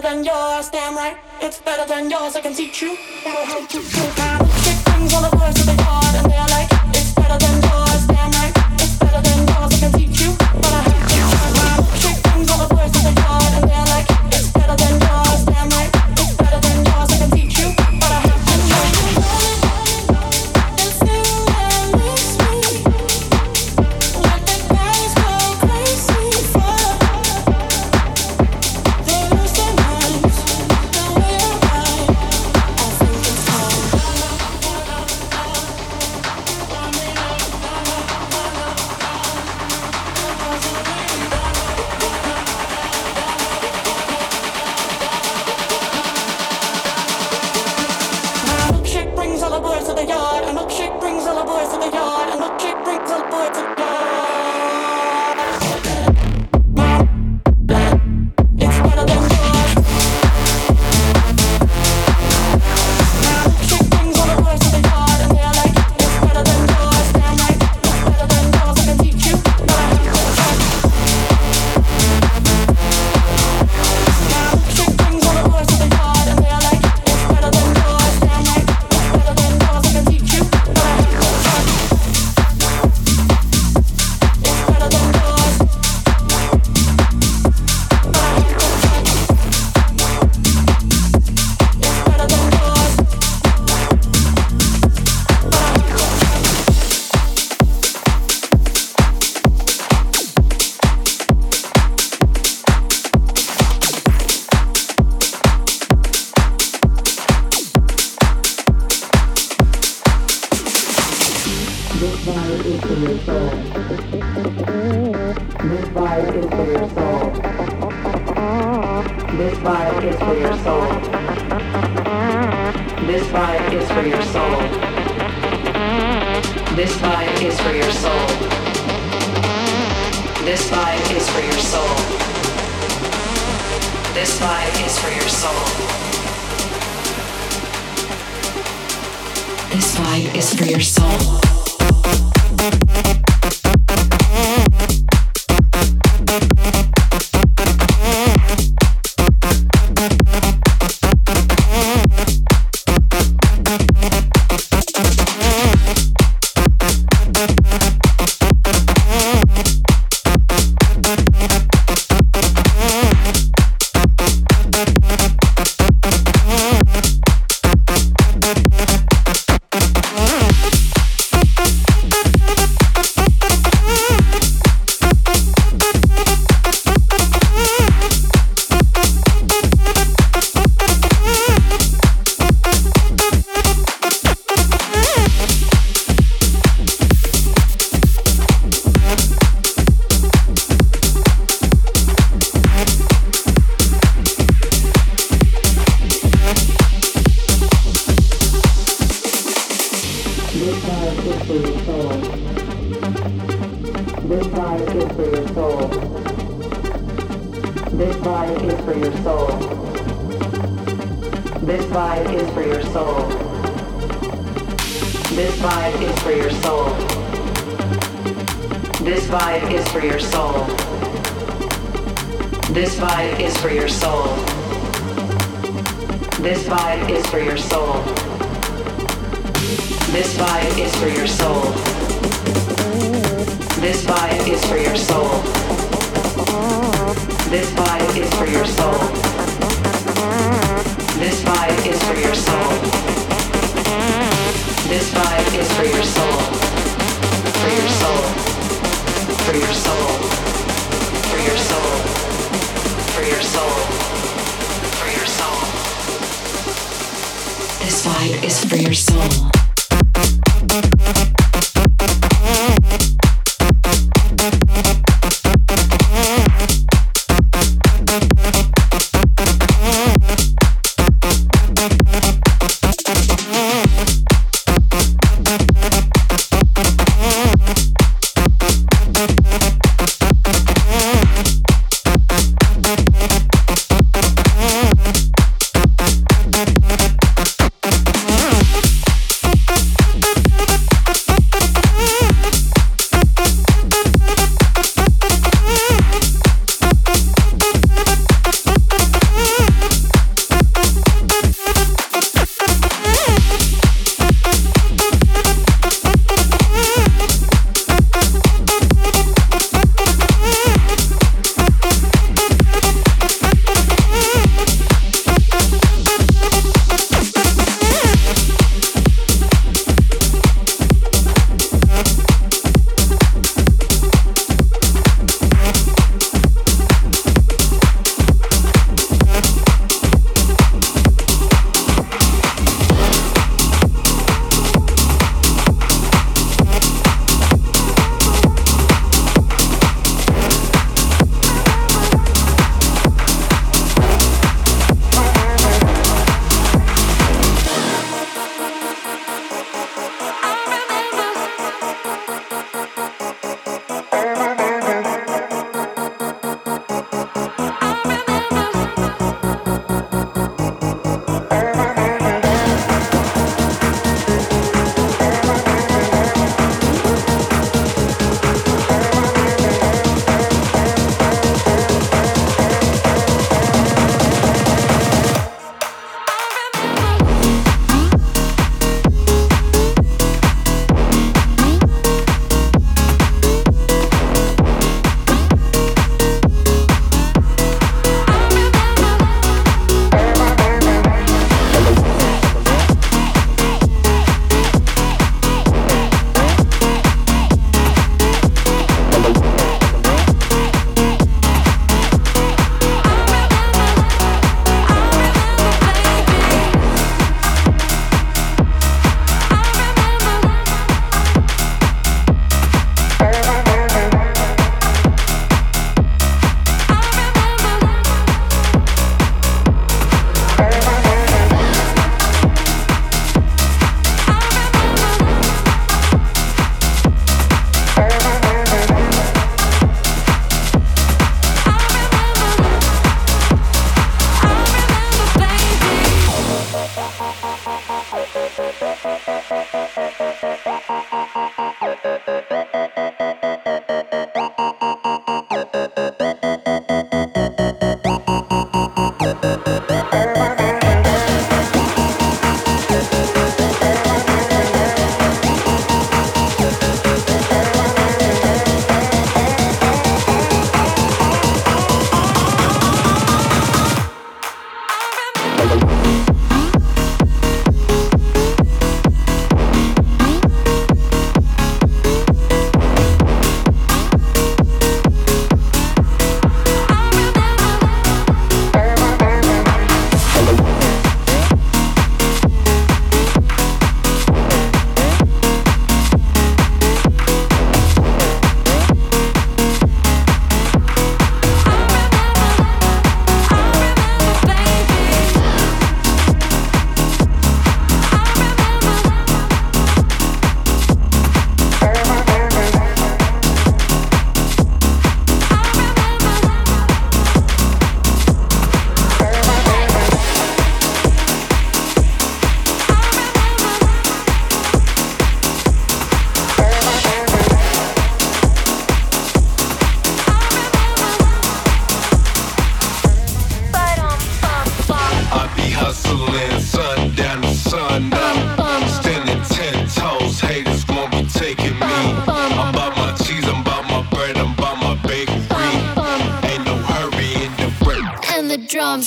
Better than yours, damn right. It's better than yours. I can teach you how to all the boys to the yard, and they're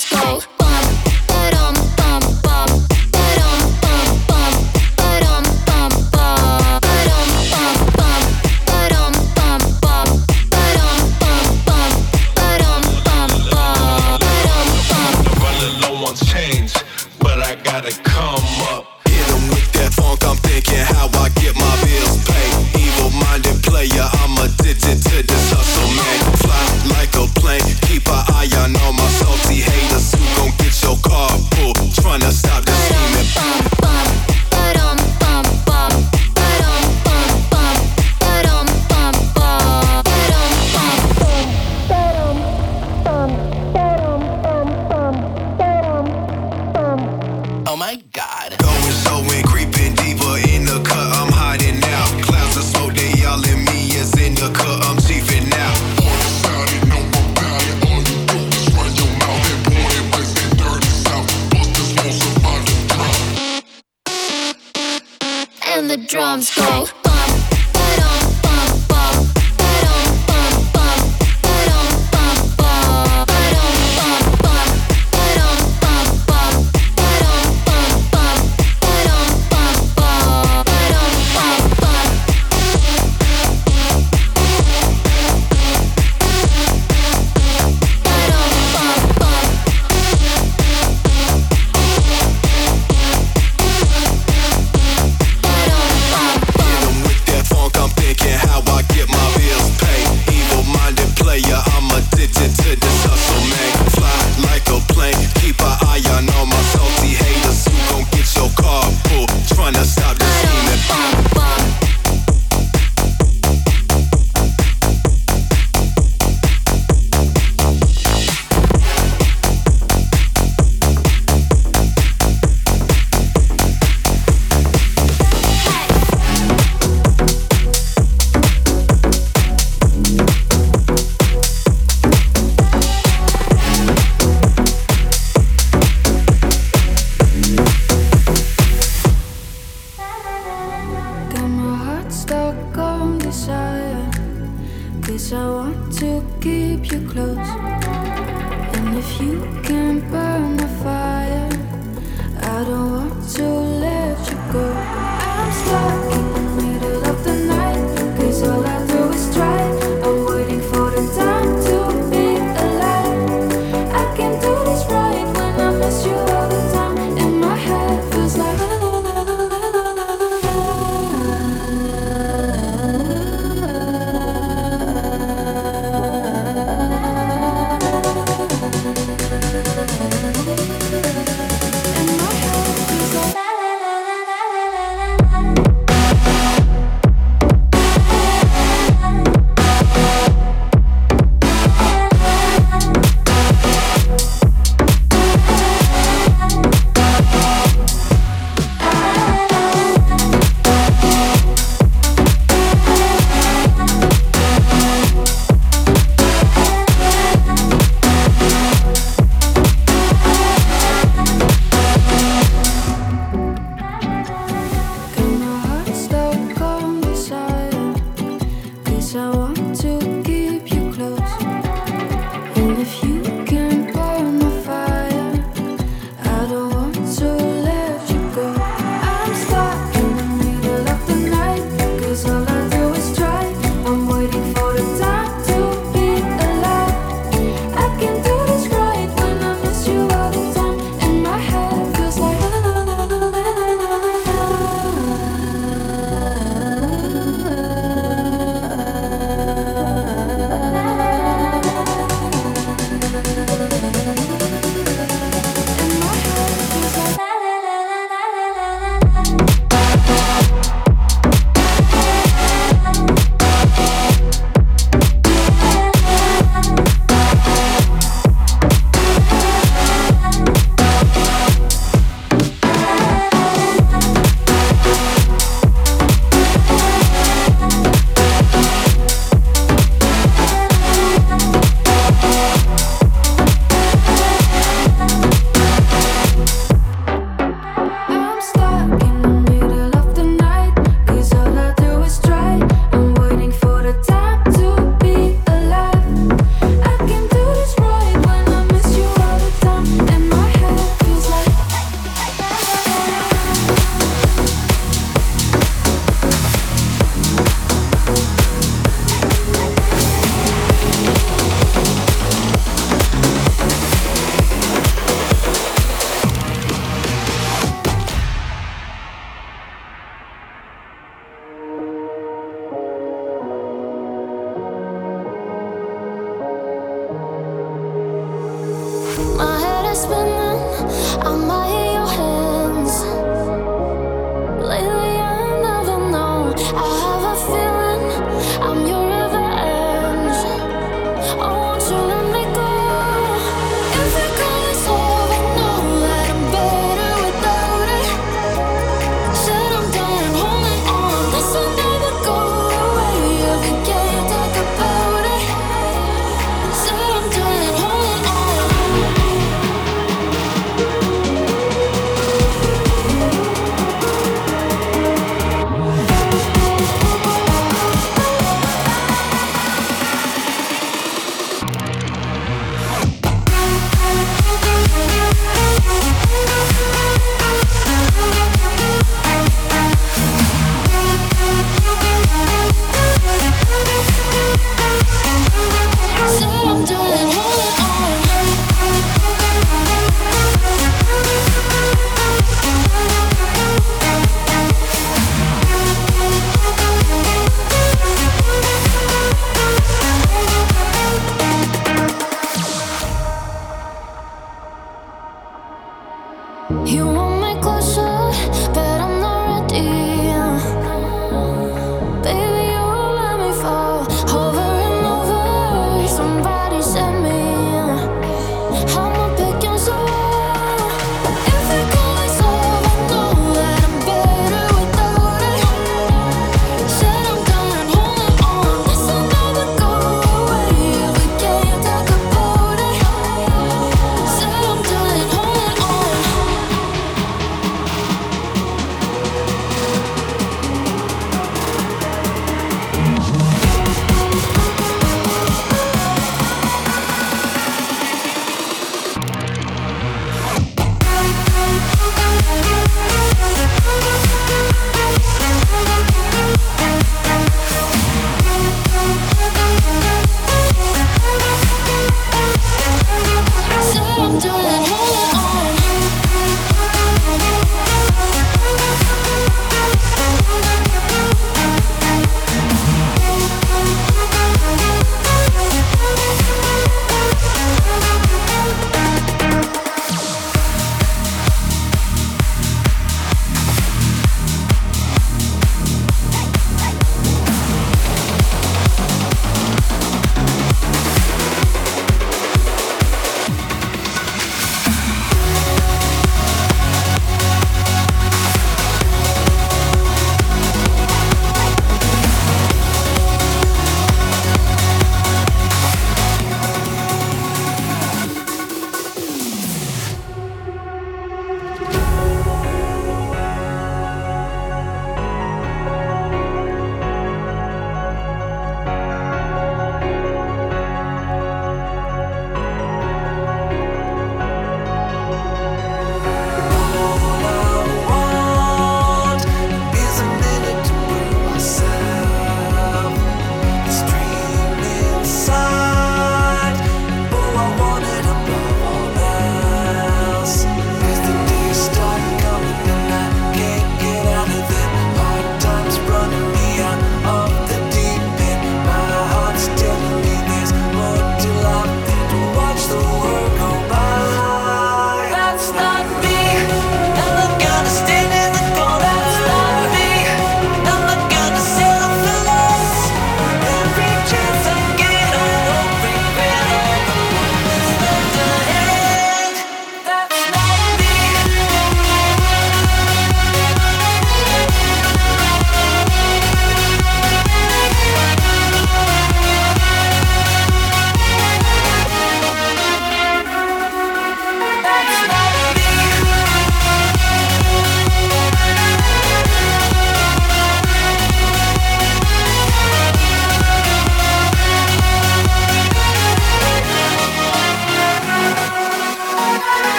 but I Cause I want to keep you close. And if you can burn the fire.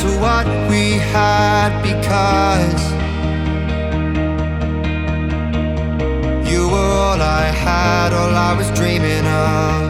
to what we had because you were all I had, all I was dreaming of.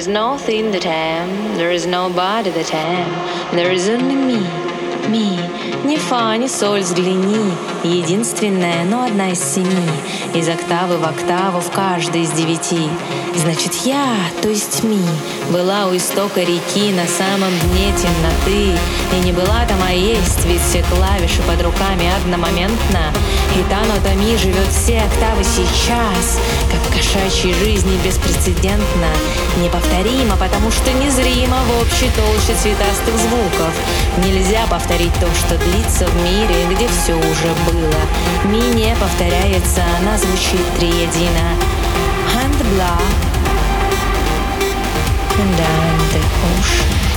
is no thing that I am, there is nobody that I am, there is only me, me. Ни фа, ни соль, взгляни, единственная, но одна из семи, Из октавы в октаву в каждой из девяти. Значит, я, то есть ми, была у истока реки на самом дне темноты, и не была там, а есть, ведь все клавиши под руками одномоментно, и та нота ми живет все октавы сейчас, как в кошачьей жизни беспрецедентно, неповторимо, потому что незримо в общей толще цветастых звуков. Нельзя повторить то, что длится в мире, где все уже было. Ми не повторяется, она звучит триедино. And blah, and down the ocean.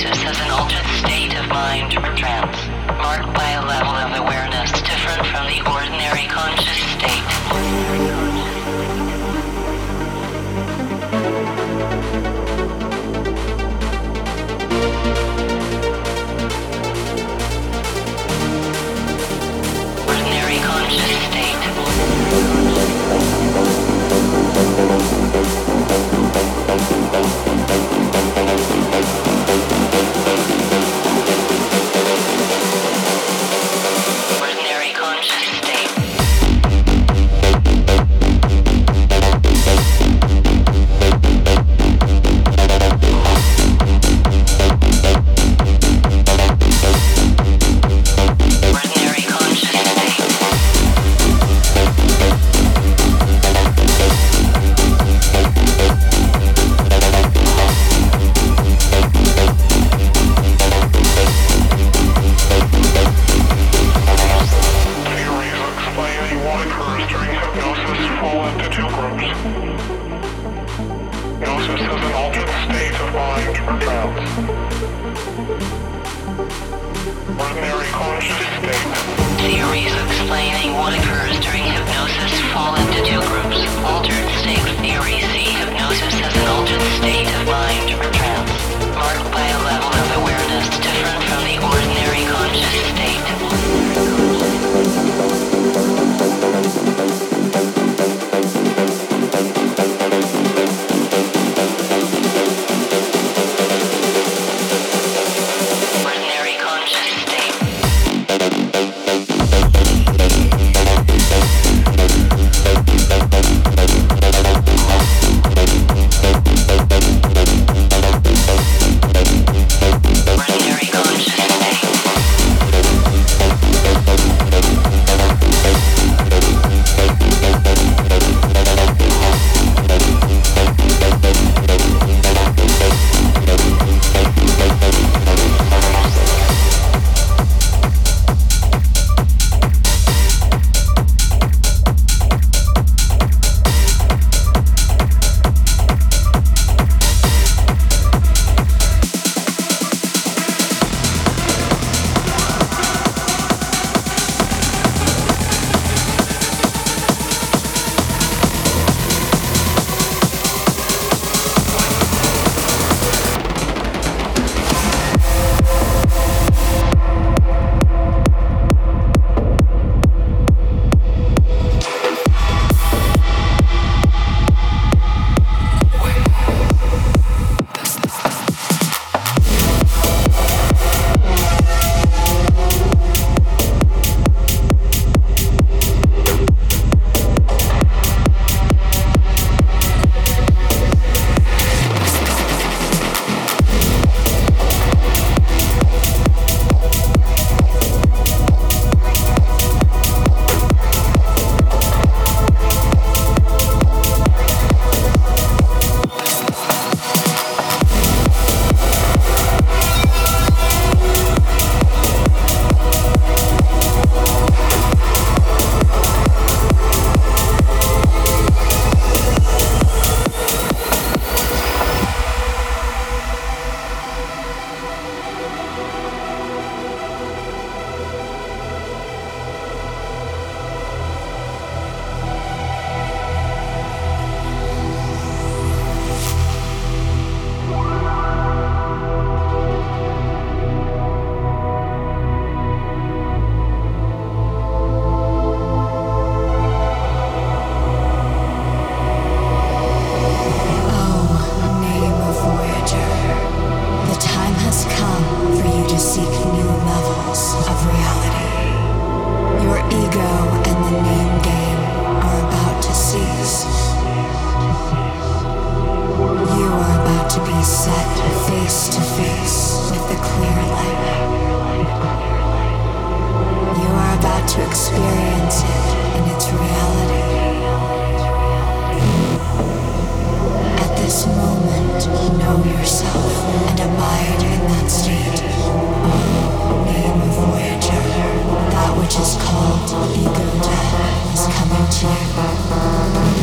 process as an altered state of mind or trance, marked by a level.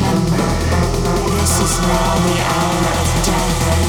Remember, this is now the hour of death.